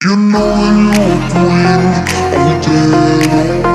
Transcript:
You know that you're a queen, oh damn.